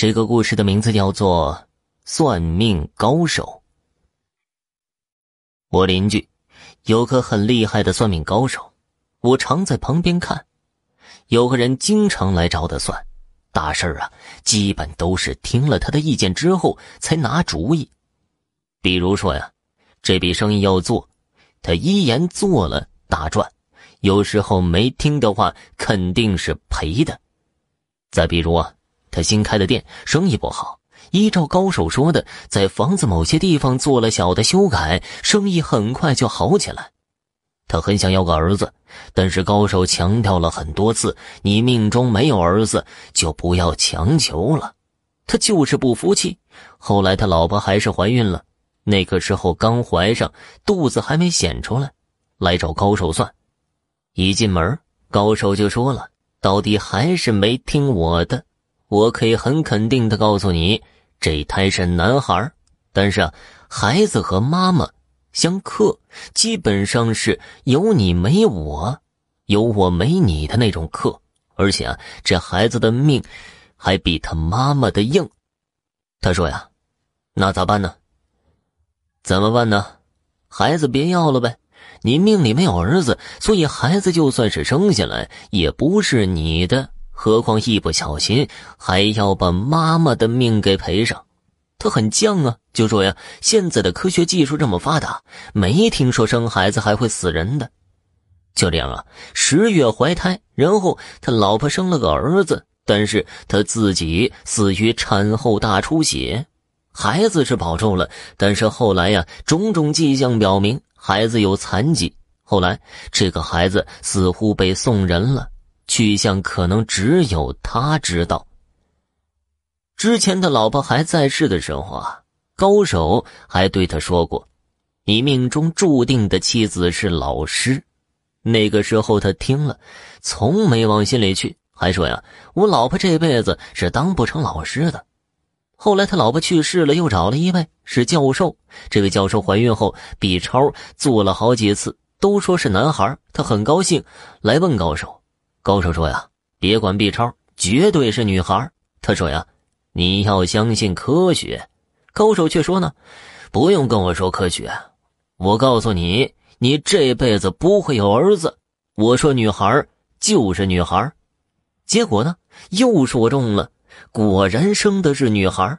这个故事的名字叫做《算命高手》。我邻居有个很厉害的算命高手，我常在旁边看。有个人经常来找他算大事儿啊，基本都是听了他的意见之后才拿主意。比如说呀，这笔生意要做，他一言做了大赚；有时候没听的话，肯定是赔的。再比如啊。他新开的店生意不好，依照高手说的，在房子某些地方做了小的修改，生意很快就好起来。他很想要个儿子，但是高手强调了很多次：你命中没有儿子，就不要强求了。他就是不服气。后来他老婆还是怀孕了，那个时候刚怀上，肚子还没显出来，来找高手算。一进门，高手就说了：“到底还是没听我的。”我可以很肯定的告诉你，这胎是男孩但是啊，孩子和妈妈相克，基本上是有你没我，有我没你的那种克。而且啊，这孩子的命还比他妈妈的硬。他说呀，那咋办呢？怎么办呢？孩子别要了呗。你命里没有儿子，所以孩子就算是生下来，也不是你的。何况一不小心还要把妈妈的命给赔上，他很犟啊，就说呀，现在的科学技术这么发达，没听说生孩子还会死人的。就这样啊，十月怀胎，然后他老婆生了个儿子，但是他自己死于产后大出血，孩子是保住了，但是后来呀，种种迹象表明孩子有残疾，后来这个孩子似乎被送人了。去向可能只有他知道。之前的老婆还在世的时候啊，高手还对他说过：“你命中注定的妻子是老师。”那个时候他听了，从没往心里去，还说呀：“我老婆这辈子是当不成老师的。”后来他老婆去世了，又找了一位是教授。这位教授怀孕后，B 超做了好几次，都说是男孩，他很高兴，来问高手。高手说呀：“别管 B 超，绝对是女孩。”他说呀：“你要相信科学。”高手却说呢：“不用跟我说科学，我告诉你，你这辈子不会有儿子。我说女孩就是女孩。”结果呢，又说中了，果然生的是女孩。